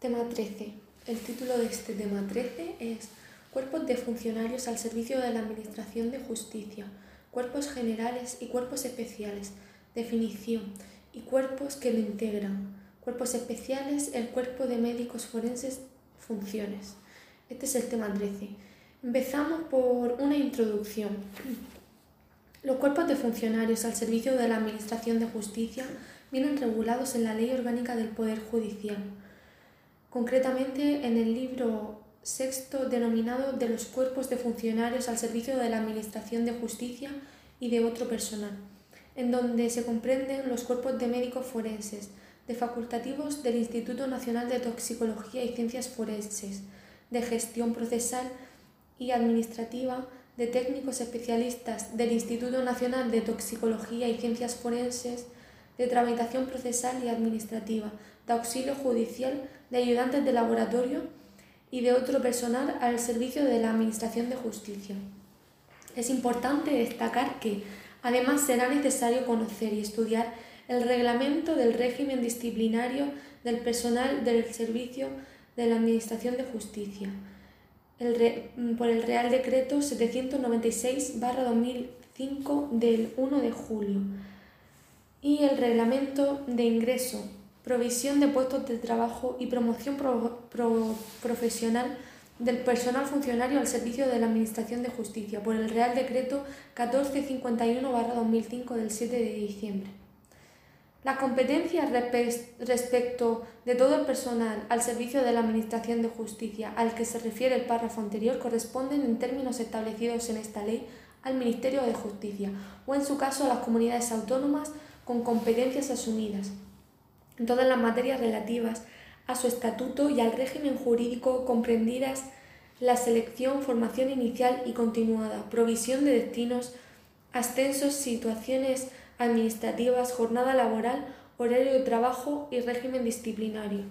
Tema 13. El título de este tema 13 es Cuerpos de funcionarios al servicio de la Administración de Justicia, cuerpos generales y cuerpos especiales, definición y cuerpos que lo integran. Cuerpos especiales, el cuerpo de médicos forenses, funciones. Este es el tema 13. Empezamos por una introducción. Los cuerpos de funcionarios al servicio de la Administración de Justicia vienen regulados en la Ley Orgánica del Poder Judicial concretamente en el libro sexto denominado de los cuerpos de funcionarios al servicio de la Administración de Justicia y de otro personal, en donde se comprenden los cuerpos de médicos forenses, de facultativos del Instituto Nacional de Toxicología y Ciencias Forenses, de gestión procesal y administrativa, de técnicos especialistas del Instituto Nacional de Toxicología y Ciencias Forenses, de tramitación procesal y administrativa, de auxilio judicial, de ayudantes de laboratorio y de otro personal al servicio de la Administración de Justicia. Es importante destacar que, además, será necesario conocer y estudiar el reglamento del régimen disciplinario del personal del servicio de la Administración de Justicia, por el Real Decreto 796-2005 del 1 de julio y el reglamento de ingreso, provisión de puestos de trabajo y promoción profesional del personal funcionario al servicio de la Administración de Justicia por el Real Decreto 1451-2005 del 7 de diciembre. Las competencias respecto de todo el personal al servicio de la Administración de Justicia al que se refiere el párrafo anterior corresponden en términos establecidos en esta ley al Ministerio de Justicia o en su caso a las comunidades autónomas con competencias asumidas en todas las materias relativas a su estatuto y al régimen jurídico comprendidas la selección, formación inicial y continuada, provisión de destinos, ascensos, situaciones administrativas, jornada laboral, horario de trabajo y régimen disciplinario.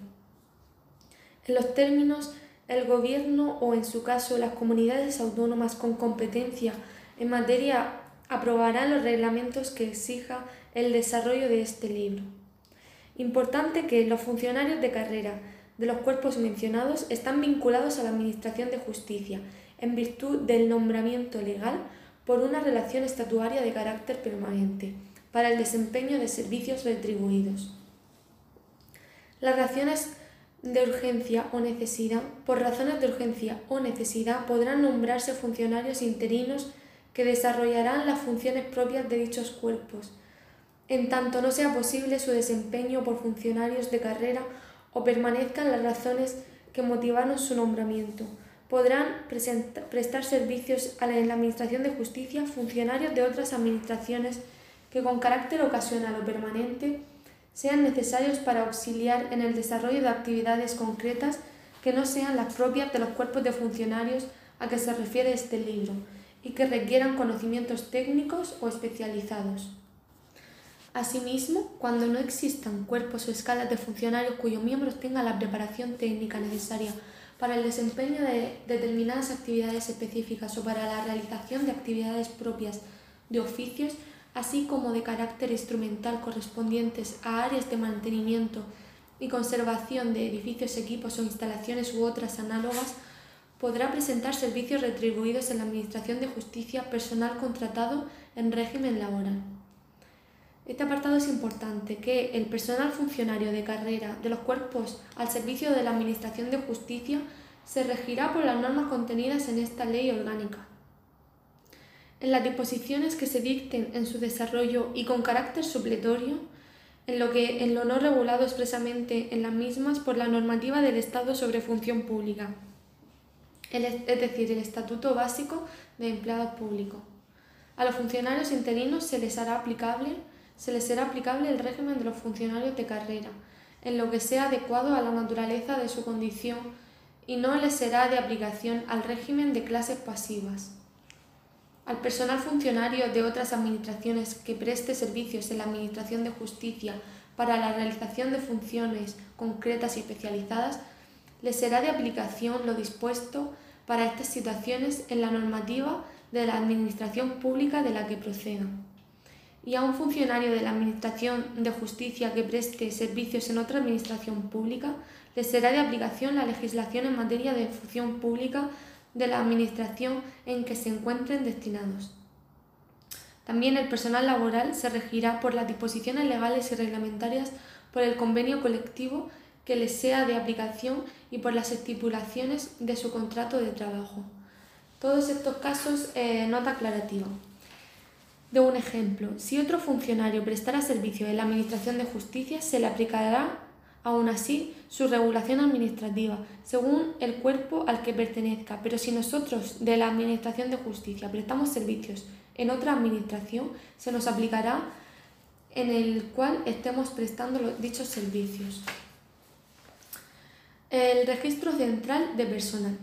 En los términos, el Gobierno o, en su caso, las comunidades autónomas con competencia en materia aprobarán los reglamentos que exija el desarrollo de este libro. Importante que los funcionarios de carrera de los cuerpos mencionados están vinculados a la Administración de Justicia en virtud del nombramiento legal por una relación estatuaria de carácter permanente para el desempeño de servicios retribuidos. Las razones de urgencia o necesidad, por razones de urgencia o necesidad, podrán nombrarse funcionarios interinos que desarrollarán las funciones propias de dichos cuerpos, en tanto no sea posible su desempeño por funcionarios de carrera o permanezcan las razones que motivaron su nombramiento. Podrán prestar servicios a la, Administración de Justicia funcionarios de otras administraciones que con carácter ocasional o permanente sean necesarios para auxiliar en el desarrollo de actividades concretas que no sean las propias de los cuerpos de funcionarios a que se refiere este libro y que requieran conocimientos técnicos o especializados. Asimismo, cuando no existan cuerpos o escalas de funcionarios cuyos miembros tengan la preparación técnica necesaria para el desempeño de determinadas actividades específicas o para la realización de actividades propias de oficios, así como de carácter instrumental correspondientes a áreas de mantenimiento y conservación de edificios, equipos o instalaciones u otras análogas, podrá presentar servicios retribuidos en la Administración de Justicia personal contratado en régimen laboral. Este apartado es importante, que el personal funcionario de carrera de los cuerpos al servicio de la Administración de Justicia se regirá por las normas contenidas en esta ley orgánica. En las disposiciones que se dicten en su desarrollo y con carácter supletorio, en lo que en lo no regulado expresamente en las mismas por la normativa del Estado sobre función pública, es decir, el Estatuto Básico de Empleados Públicos. A los funcionarios interinos se les hará aplicable se les será aplicable el régimen de los funcionarios de carrera, en lo que sea adecuado a la naturaleza de su condición y no les será de aplicación al régimen de clases pasivas. Al personal funcionario de otras administraciones que preste servicios en la Administración de Justicia para la realización de funciones concretas y especializadas, les será de aplicación lo dispuesto para estas situaciones en la normativa de la Administración Pública de la que procedan y a un funcionario de la Administración de Justicia que preste servicios en otra administración pública, le será de aplicación la legislación en materia de función pública de la Administración en que se encuentren destinados. También el personal laboral se regirá por las disposiciones legales y reglamentarias por el convenio colectivo que les sea de aplicación y por las estipulaciones de su contrato de trabajo. Todos estos casos, eh, nota aclarativa. De un ejemplo, si otro funcionario prestara servicio en la Administración de Justicia, se le aplicará aún así su regulación administrativa, según el cuerpo al que pertenezca. Pero si nosotros de la Administración de Justicia prestamos servicios en otra administración, se nos aplicará en el cual estemos prestando dichos servicios. El registro central de personal.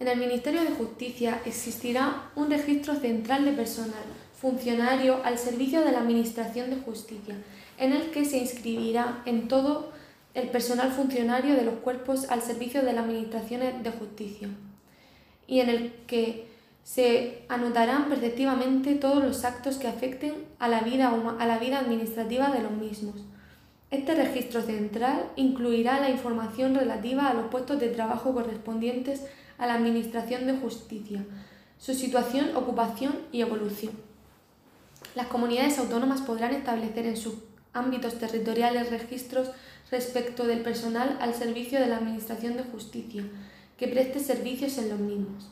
En el Ministerio de Justicia existirá un registro central de personal funcionario al servicio de la Administración de Justicia, en el que se inscribirá en todo el personal funcionario de los cuerpos al servicio de la Administración de Justicia, y en el que se anotarán perceptivamente todos los actos que afecten a la vida, a la vida administrativa de los mismos. Este registro central incluirá la información relativa a los puestos de trabajo correspondientes a la Administración de Justicia, su situación, ocupación y evolución. Las comunidades autónomas podrán establecer en sus ámbitos territoriales registros respecto del personal al servicio de la Administración de Justicia que preste servicios en los mismos.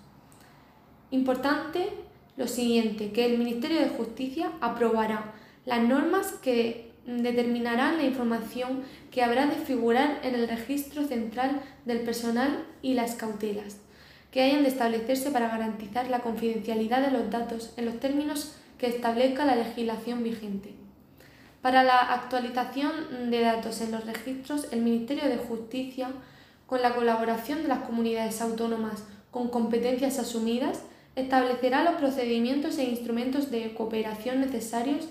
Importante lo siguiente, que el Ministerio de Justicia aprobará las normas que determinarán la información que habrá de figurar en el registro central del personal y las cautelas que hayan de establecerse para garantizar la confidencialidad de los datos en los términos que establezca la legislación vigente. Para la actualización de datos en los registros, el Ministerio de Justicia, con la colaboración de las comunidades autónomas con competencias asumidas, establecerá los procedimientos e instrumentos de cooperación necesarios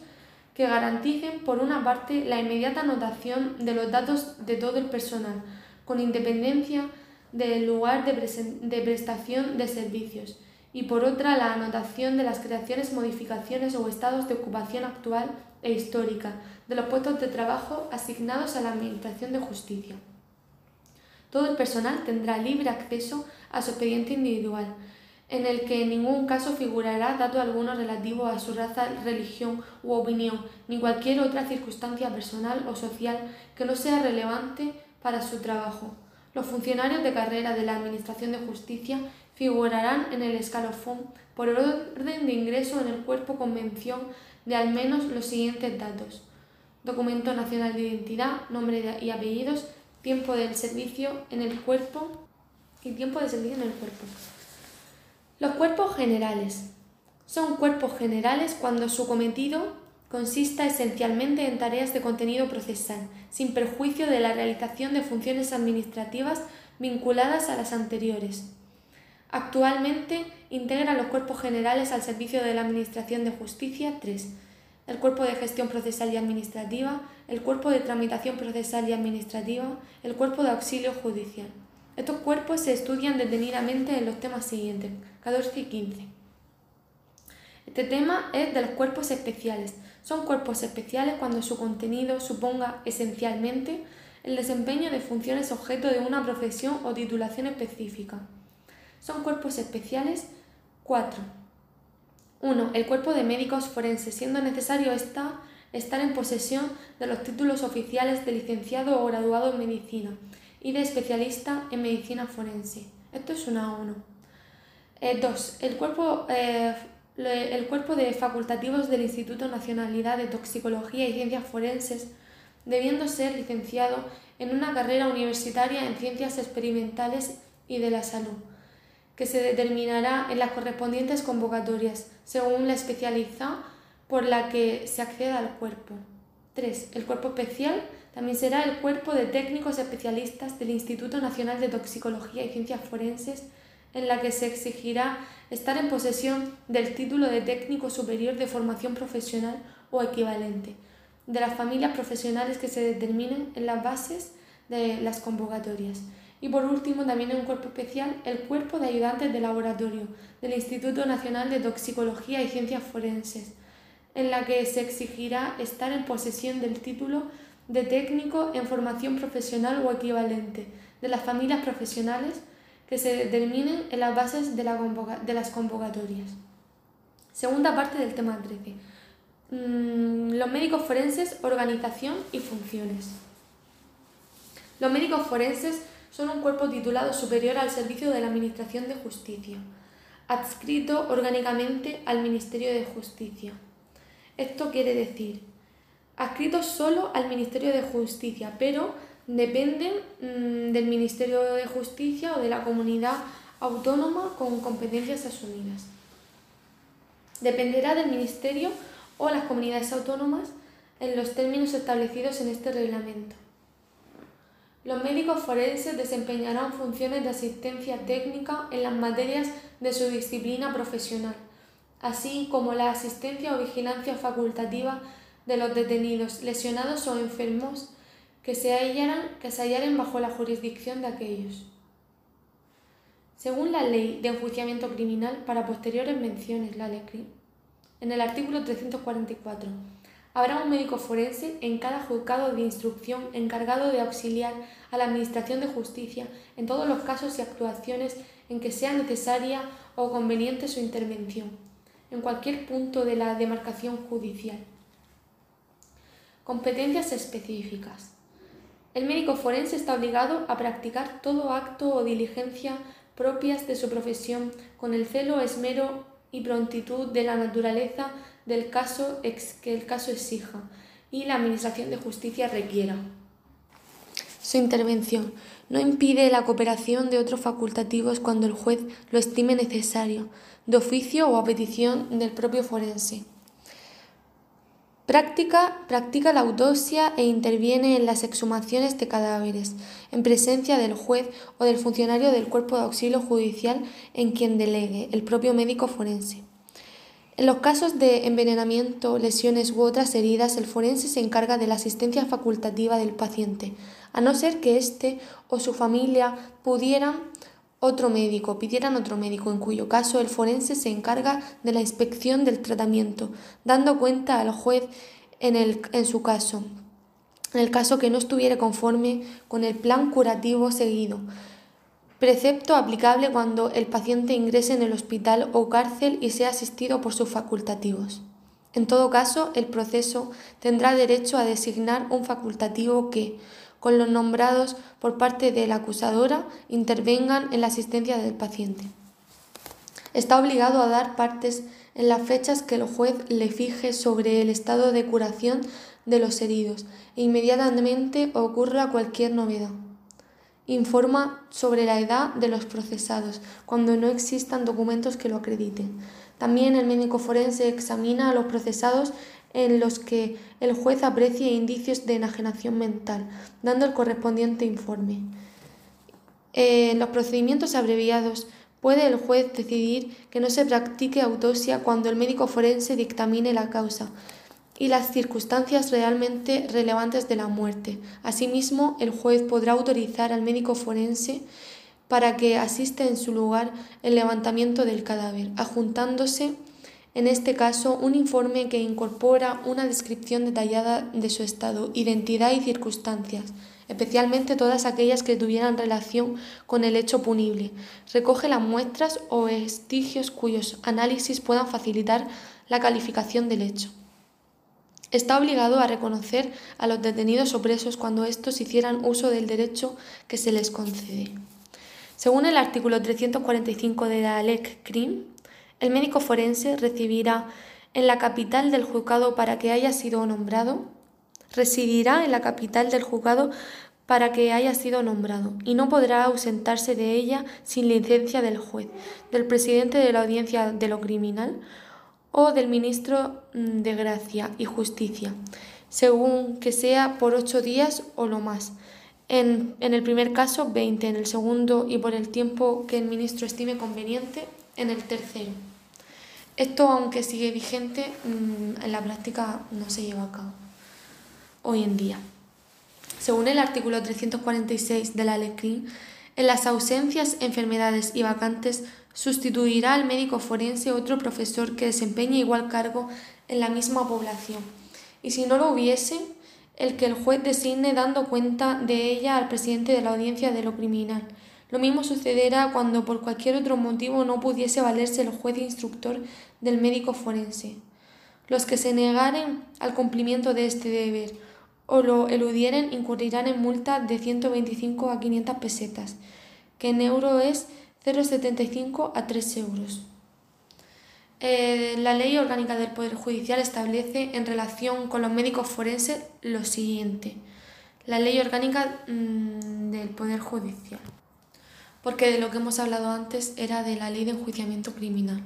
que garanticen, por una parte, la inmediata anotación de los datos de todo el personal, con independencia del lugar de, prestación de servicios, y por otra la anotación de las creaciones, modificaciones o estados de ocupación actual e histórica de los puestos de trabajo asignados a la Administración de Justicia. Todo el personal tendrá libre acceso a su expediente individual, en el que en ningún caso figurará dato alguno relativo a su raza, religión u opinión, ni cualquier otra circunstancia personal o social que no sea relevante para su trabajo. Los funcionarios de carrera de la Administración de Justicia figurarán en el escalafón por orden de ingreso en el cuerpo convención de al menos los siguientes datos. Documento nacional de identidad, nombre y apellidos, tiempo del servicio en el cuerpo y tiempo de servicio en el cuerpo. Los cuerpos generales. Son cuerpos generales cuando su cometido consista esencialmente en tareas de contenido procesal, sin perjuicio de la realización de funciones administrativas vinculadas a las anteriores. Actualmente integra los cuerpos generales al servicio de la Administración de Justicia 3, el Cuerpo de Gestión Procesal y Administrativa, el Cuerpo de Tramitación Procesal y Administrativa, el Cuerpo de Auxilio Judicial. Estos cuerpos se estudian detenidamente en los temas siguientes, 14 y 15. Este tema es de los cuerpos especiales. Son cuerpos especiales cuando su contenido suponga esencialmente el desempeño de funciones objeto de una profesión o titulación específica. Son cuerpos especiales 4. 1. El cuerpo de médicos forenses, siendo necesario esta, estar en posesión de los títulos oficiales de licenciado o graduado en medicina y de especialista en medicina forense. Esto es una 1. 2. el, cuerpo, eh, el cuerpo de facultativos del Instituto Nacionalidad de Toxicología y Ciencias Forenses, debiendo ser licenciado en una carrera universitaria en ciencias experimentales y de la salud que se determinará en las correspondientes convocatorias, según la especialidad por la que se acceda al cuerpo. 3. El cuerpo especial también será el cuerpo de técnicos especialistas del Instituto Nacional de Toxicología y Ciencias Forenses, en la que se exigirá estar en posesión del título de técnico superior de formación profesional o equivalente, de las familias profesionales que se determinen en las bases de las convocatorias. Y por último, también en un cuerpo especial, el cuerpo de ayudantes de laboratorio del Instituto Nacional de Toxicología y Ciencias Forenses, en la que se exigirá estar en posesión del título de técnico en formación profesional o equivalente de las familias profesionales que se determinen en las bases de, las convocatorias. Segunda parte del tema 13. Mm, los médicos forenses, organización y funciones. Los médicos forenses son un cuerpo titulado superior al servicio de la Administración de Justicia, adscrito orgánicamente al Ministerio de Justicia. Esto quiere decir, adscrito solo al Ministerio de Justicia, pero dependen mm, del Ministerio de Justicia o de la comunidad autónoma con competencias asumidas. Dependerá del Ministerio o las comunidades autónomas en los términos establecidos en este reglamento. Los médicos forenses desempeñarán funciones de asistencia técnica en las materias de su disciplina profesional, así como la asistencia o vigilancia facultativa de los detenidos, lesionados o enfermos que se, hallaran, que se hallaren bajo la jurisdicción de aquellos. Según la Ley de Enjuiciamiento Criminal, para posteriores menciones, la en el artículo 344, habrá un médico forense en cada juzgado de instrucción encargado de auxiliar a la Administración de Justicia en todos los casos y actuaciones en que sea necesaria o conveniente su intervención, en cualquier punto de la demarcación judicial. Competencias específicas. El médico forense está obligado a practicar todo acto o diligencia propias de su profesión con el celo, esmero y prontitud de la naturaleza del caso que el caso exija y la Administración de Justicia requiera. Su intervención no impide la cooperación de otros facultativos cuando el juez lo estime necesario, de oficio o a petición del propio forense. Práctica, practica la autopsia e interviene en las exhumaciones de cadáveres, en presencia del juez o del funcionario del cuerpo de auxilio judicial en quien delegue, el propio médico forense. En los casos de envenenamiento, lesiones u otras heridas, el forense se encarga de la asistencia facultativa del paciente, a no ser que éste o su familia pidieran otro médico, en cuyo caso el forense se encarga de la inspección del tratamiento, dando cuenta al juez en, el, en su caso, en el caso que no estuviera conforme con el plan curativo seguido. Precepto aplicable cuando el paciente ingrese en el hospital o cárcel y sea asistido por sus facultativos. En todo caso, el proceso tendrá derecho a designar un facultativo que, con los nombrados por parte de la acusadora intervengan en la asistencia del paciente. Está obligado a dar partes en las fechas que el juez le fije sobre el estado de curación de los heridos e inmediatamente ocurra cualquier novedad. Informa sobre la edad de los procesados cuando no existan documentos que lo acrediten. También el médico forense examina a los procesados en los que el juez aprecie indicios de enajenación mental, dando el correspondiente informe. En los procedimientos abreviados puede el juez decidir que no se practique autopsia cuando el médico forense dictamine la causa y las circunstancias realmente relevantes de la muerte. Asimismo, el juez podrá autorizar al médico forense para que asista en su lugar el levantamiento del cadáver, adjuntándose en este caso un informe que incorpora una descripción detallada de su estado, identidad y circunstancias, especialmente todas aquellas que tuvieran relación con el hecho punible. Recoge las muestras o vestigios cuyos análisis puedan facilitar la calificación del hecho. Está obligado a reconocer a los detenidos o presos cuando estos hicieran uso del derecho que se les concede. Según el artículo 345 de la LEC CRIM, el médico forense recibirá en la capital del juzgado para que haya sido nombrado, residirá en la capital del juzgado para que haya sido nombrado y no podrá ausentarse de ella sin licencia del juez, del presidente de la audiencia de lo criminal o del ministro mm, de Gracia y Justicia, según que sea por ocho días o lo más. En, en el primer caso, 20, en el segundo y por el tiempo que el ministro estime conveniente, en el tercero. Esto, aunque sigue vigente, mm, en la práctica no se lleva a cabo hoy en día. Según el artículo 346 de la ley en las ausencias, enfermedades y vacantes sustituirá al médico forense otro profesor que desempeñe igual cargo en la misma población, y si no lo hubiese, el que el juez designe dando cuenta de ella al presidente de la audiencia de lo criminal. Lo mismo sucederá cuando por cualquier otro motivo no pudiese valerse el juez instructor del médico forense. Los que se negaren al cumplimiento de este deber o lo eludieren incurrirán en multa de 125 a 500 pesetas, que en euro es 0,75 a 3 euros. Eh, la ley orgánica del Poder Judicial establece en relación con los médicos forenses lo siguiente. La ley orgánica mm, del Poder Judicial. Porque de lo que hemos hablado antes era de la ley de enjuiciamiento criminal.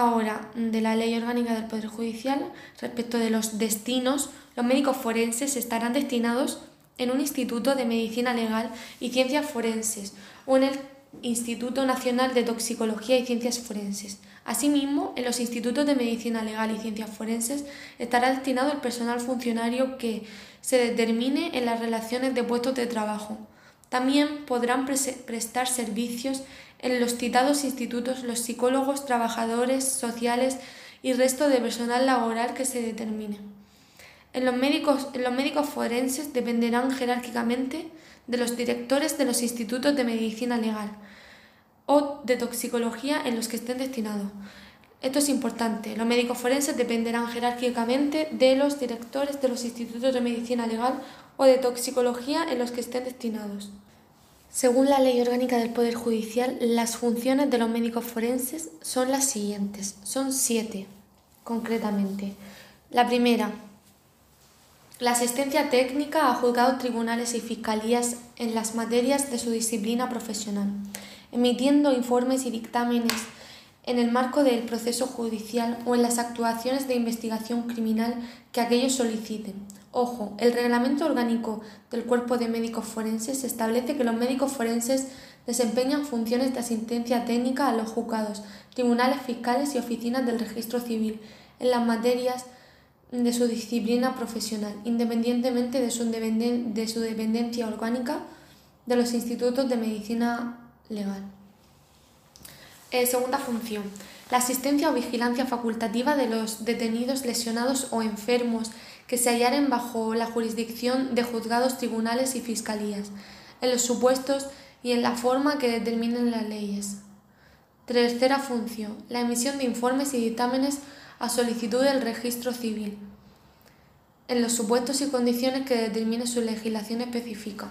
Ahora, de la ley orgánica del Poder Judicial, respecto de los destinos, los médicos forenses estarán destinados en un instituto de medicina legal y ciencias forenses o en el Instituto Nacional de Toxicología y Ciencias Forenses. Asimismo, en los institutos de medicina legal y ciencias forenses estará destinado el personal funcionario que se determine en las relaciones de puestos de trabajo. También podrán prestar servicios en los citados institutos los psicólogos, trabajadores sociales y resto de personal laboral que se determine. En los médicos, en los médicos forenses dependerán jerárquicamente de los directores de los institutos de medicina legal o de toxicología en los que estén destinados. Esto es importante. Los médicos forenses dependerán jerárquicamente de los directores de los institutos de medicina legal o de toxicología en los que estén destinados. Según la Ley Orgánica del Poder Judicial, las funciones de los médicos forenses son las siguientes. Son siete, concretamente. La primera, la asistencia técnica a juzgados, tribunales y fiscalías en las materias de su disciplina profesional, emitiendo informes y dictámenes en el marco del proceso judicial o en las actuaciones de investigación criminal que aquellos soliciten. Ojo, el reglamento orgánico del cuerpo de médicos forenses establece que los médicos forenses desempeñan funciones de asistencia técnica a los juzgados, tribunales fiscales y oficinas del registro civil en las materias de su disciplina profesional, independientemente de su, de su dependencia orgánica de los institutos de medicina legal. Eh, segunda función. La asistencia o vigilancia facultativa de los detenidos lesionados o enfermos que se hallaren bajo la jurisdicción de juzgados, tribunales y fiscalías, en los supuestos y en la forma que determinen las leyes. Tercera función. La emisión de informes y dictámenes a solicitud del registro civil, en los supuestos y condiciones que determine su legislación específica.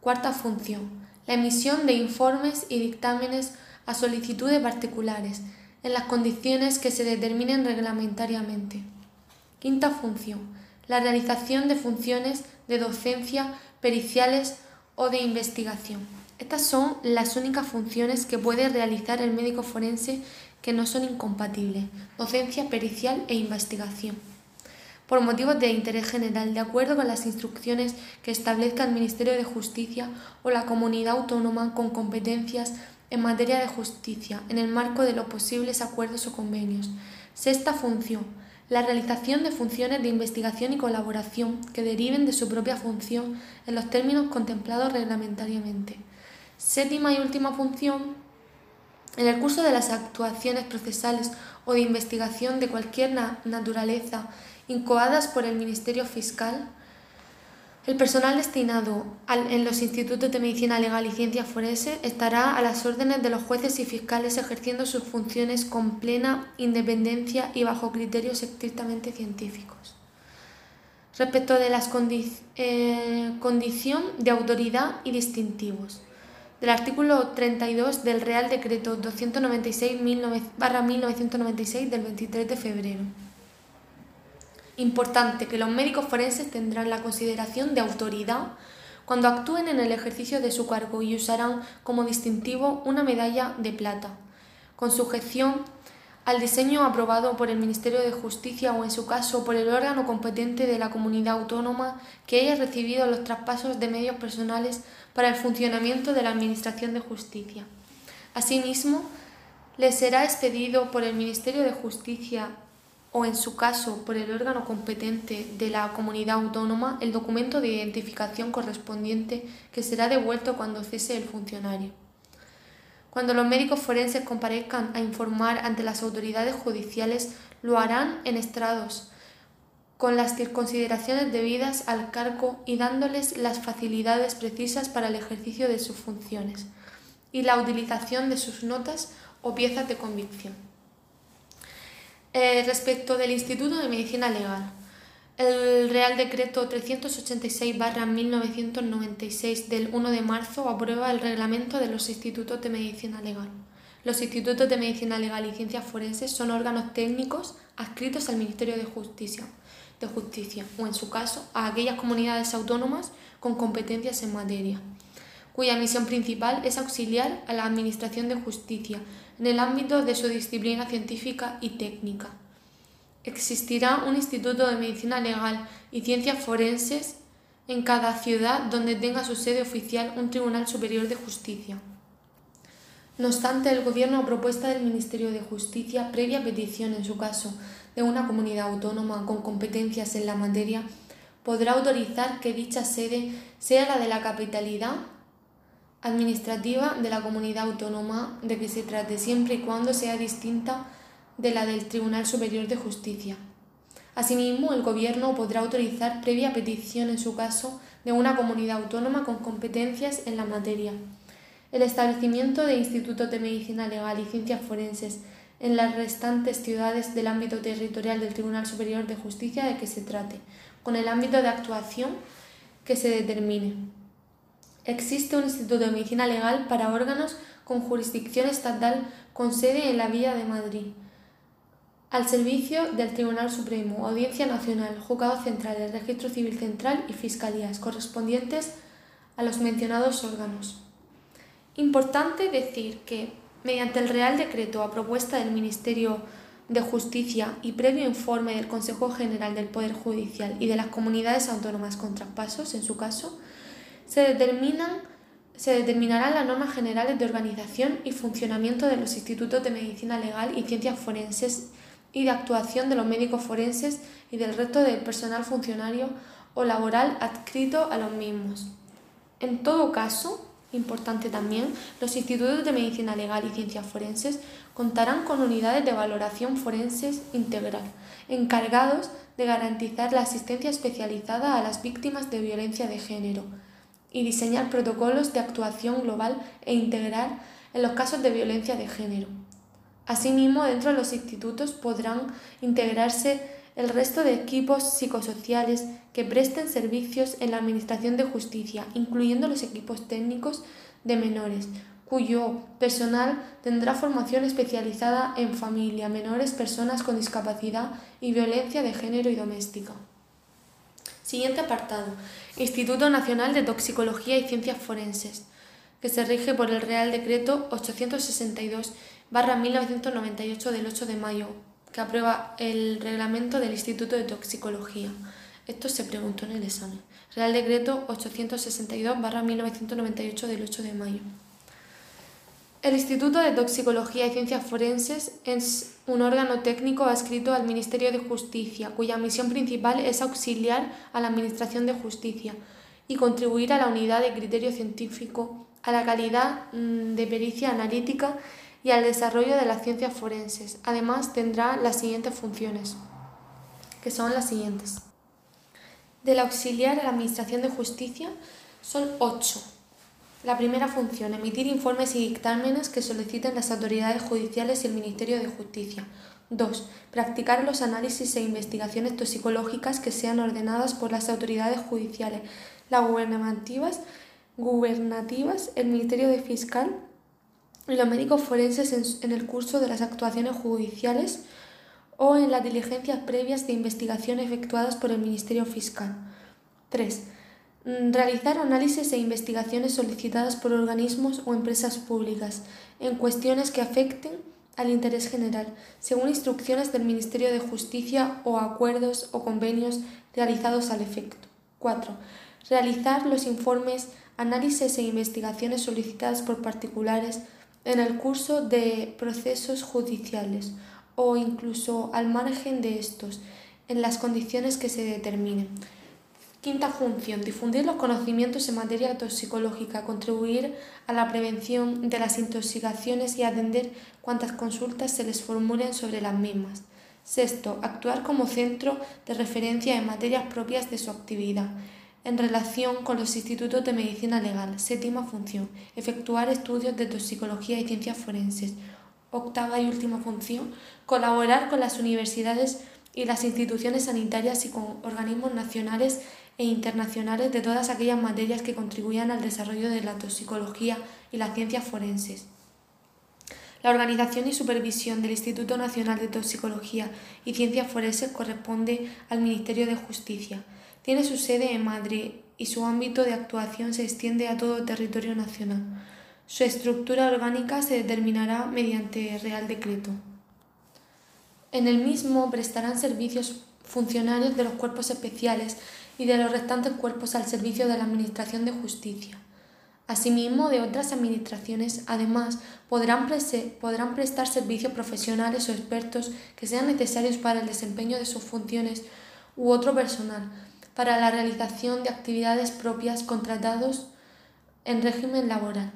Cuarta función. La emisión de informes y dictámenes a solicitud de particulares, en las condiciones que se determinen reglamentariamente. Quinta función. La realización de funciones de docencia, periciales o de investigación. Estas son las únicas funciones que puede realizar el médico forense que no son incompatibles, docencia, pericial e investigación. Por motivos de interés general, de acuerdo con las instrucciones que establezca el Ministerio de Justicia o la comunidad autónoma con competencias en materia de justicia, en el marco de los posibles acuerdos o convenios. Sexta función. La realización de funciones de investigación y colaboración que deriven de su propia función en los términos contemplados reglamentariamente. Séptima y última función en el curso de las actuaciones procesales o de investigación de cualquier naturaleza incoadas por el Ministerio Fiscal, el personal destinado en los institutos de medicina legal y ciencia forense estará a las órdenes de los jueces y fiscales ejerciendo sus funciones con plena independencia y bajo criterios estrictamente científicos. Respecto de la eh, condición de autoridad y distintivos del artículo 32 del Real Decreto 296-1996 del 23 de febrero. Importante que los médicos forenses tendrán la consideración de autoridad cuando actúen en el ejercicio de su cargo y usarán como distintivo una medalla de plata, con sujeción al diseño aprobado por el Ministerio de Justicia o, en su caso, por el órgano competente de la comunidad autónoma que haya recibido los traspasos de medios personales para el funcionamiento de la Administración de Justicia. Asimismo, les será expedido por el Ministerio de Justicia o, en su caso, por el órgano competente de la comunidad autónoma el documento de identificación correspondiente que será devuelto cuando cese el funcionario. Cuando los médicos forenses comparezcan a informar ante las autoridades judiciales, lo harán en estrados, con las consideraciones debidas al cargo y dándoles las facilidades precisas para el ejercicio de sus funciones y la utilización de sus notas o piezas de convicción. Eh, respecto del Instituto de Medicina Legal, el Real Decreto 386-1996 del 1 de marzo aprueba el reglamento de los institutos de medicina legal. Los institutos de medicina legal y ciencias forenses son órganos técnicos adscritos al Ministerio de Justicia de justicia o, en su caso, a aquellas comunidades autónomas con competencias en materia, cuya misión principal es auxiliar a la Administración de Justicia en el ámbito de su disciplina científica y técnica. Existirá un Instituto de Medicina Legal y Ciencias Forenses en cada ciudad donde tenga su sede oficial un Tribunal Superior de Justicia. No obstante, el Gobierno, a propuesta del Ministerio de Justicia, previa petición en su caso de una comunidad autónoma con competencias en la materia, podrá autorizar que dicha sede sea la de la capitalidad administrativa de la comunidad autónoma de que se trate, siempre y cuando sea distinta de la del Tribunal Superior de Justicia. Asimismo, el Gobierno podrá autorizar previa petición en su caso de una comunidad autónoma con competencias en la materia. El establecimiento de institutos de medicina legal y ciencias forenses en las restantes ciudades del ámbito territorial del Tribunal Superior de Justicia de que se trate, con el ámbito de actuación que se determine. Existe un Instituto de Medicina Legal para órganos con jurisdicción estatal con sede en la Villa de Madrid, al servicio del Tribunal Supremo, Audiencia Nacional, Juzgado Central, el Registro Civil Central y Fiscalías correspondientes a los mencionados órganos. Importante decir que mediante el Real Decreto a propuesta del Ministerio de Justicia y previo informe del Consejo General del Poder Judicial y de las comunidades autónomas con traspasos, en su caso, se, determinan, se determinarán las normas generales de organización y funcionamiento de los institutos de medicina legal y ciencias forenses y de actuación de los médicos forenses y del resto del personal funcionario o laboral adscrito a los mismos. En todo caso, Importante también, los institutos de medicina legal y ciencias forenses contarán con unidades de valoración forenses integral, encargados de garantizar la asistencia especializada a las víctimas de violencia de género y diseñar protocolos de actuación global e integral en los casos de violencia de género. Asimismo, dentro de los institutos podrán integrarse el resto de equipos psicosociales que presten servicios en la Administración de Justicia, incluyendo los equipos técnicos de menores, cuyo personal tendrá formación especializada en familia, menores, personas con discapacidad y violencia de género y doméstica. Siguiente apartado. Instituto Nacional de Toxicología y Ciencias Forenses, que se rige por el Real Decreto 862-1998 del 8 de mayo que aprueba el reglamento del Instituto de Toxicología. Esto se preguntó en el examen. Real Decreto 862-1998 del 8 de mayo. El Instituto de Toxicología y Ciencias Forenses es un órgano técnico adscrito al Ministerio de Justicia, cuya misión principal es auxiliar a la Administración de Justicia y contribuir a la unidad de criterio científico, a la calidad mm, de pericia analítica y al desarrollo de las ciencias forenses. Además, tendrá las siguientes funciones, que son las siguientes. Del auxiliar a la Administración de Justicia son ocho. La primera función, emitir informes y dictámenes que soliciten las autoridades judiciales y el Ministerio de Justicia. 2. Practicar los análisis e investigaciones toxicológicas que sean ordenadas por las autoridades judiciales, las gubernativas, gubernativas el Ministerio de Fiscal y los médicos forenses en, el curso de las actuaciones judiciales o en las diligencias previas de investigación efectuadas por el Ministerio Fiscal. 3. Mm, realizar análisis e investigaciones solicitadas por organismos o empresas públicas en cuestiones que afecten al interés general, según instrucciones del Ministerio de Justicia o acuerdos o convenios realizados al efecto. 4. Realizar los informes, análisis e investigaciones solicitadas por particulares en el curso de procesos judiciales o incluso al margen de estos, en las condiciones que se determinen. Quinta función, difundir los conocimientos en materia toxicológica, contribuir a la prevención de las intoxicaciones y atender cuantas consultas se les formulen sobre las mismas. Sexto, actuar como centro de referencia en materias propias de su actividad en relación con los institutos de medicina legal. Séptima función, efectuar estudios de toxicología y ciencias forenses. Octava y última función, colaborar con las universidades y las instituciones sanitarias y con organismos nacionales e internacionales de todas aquellas materias que contribuyan al desarrollo de la toxicología y las ciencias forenses. La organización y supervisión del Instituto Nacional de Toxicología y Ciencias Forenses corresponde al Ministerio de Justicia. Tiene su sede en Madrid y su ámbito de actuación se extiende a todo territorio nacional. Su estructura orgánica se determinará mediante Real Decreto. En el mismo prestarán servicios funcionarios de los cuerpos especiales y de los restantes cuerpos al servicio de la Administración de Justicia. Asimismo, de otras administraciones, además, podrán, podrán, prestar servicios profesionales o expertos que sean necesarios para el desempeño de sus funciones u otro personal, para la realización de actividades propias contratados en régimen laboral.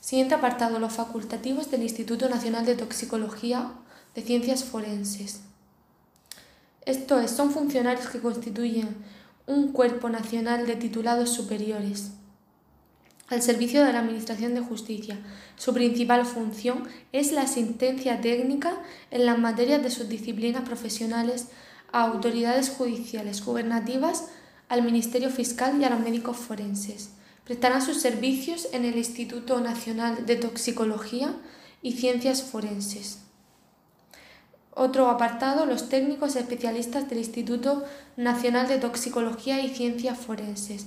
Siguiente apartado, los facultativos del Instituto Nacional de Toxicología de Ciencias Forenses. Esto es, son funcionarios que constituyen un cuerpo nacional de titulados superiores al servicio de la Administración de Justicia. Su principal función es la asistencia técnica en las materias de sus disciplinas profesionales a autoridades judiciales, gubernativas, al Ministerio Fiscal y a los médicos forenses. Prestarán sus servicios en el Instituto Nacional de Toxicología y Ciencias Forenses. Otro apartado, los técnicos especialistas del Instituto Nacional de Toxicología y Ciencias Forenses.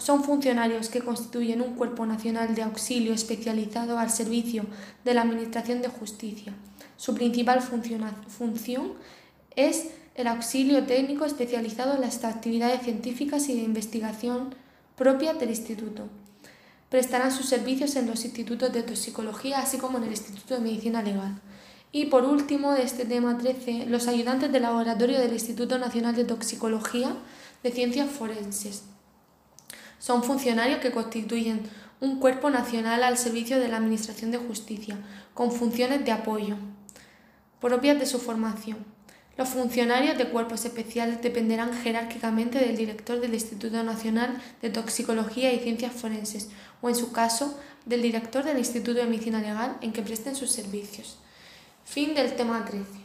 son funcionarios que constituyen un cuerpo nacional de auxilio especializado al servicio de la Administración de Justicia. Su principal función es el auxilio técnico especializado en las actividades científicas y de investigación propias del Instituto. Prestarán sus servicios en los institutos de toxicología, así como en el Instituto de Medicina Legal. Y por último, de este tema 13, los ayudantes de laboratorio del Instituto Nacional de Toxicología de Ciencias Forenses. Son funcionarios que constituyen un cuerpo nacional al servicio de la Administración de Justicia, con funciones de apoyo propias de su formación. Los funcionarios de cuerpos especiales dependerán jerárquicamente del director del Instituto Nacional de Toxicología y Ciencias Forenses o, en su caso, del director del Instituto de Medicina Legal en que presten sus servicios. Fin del tema 13.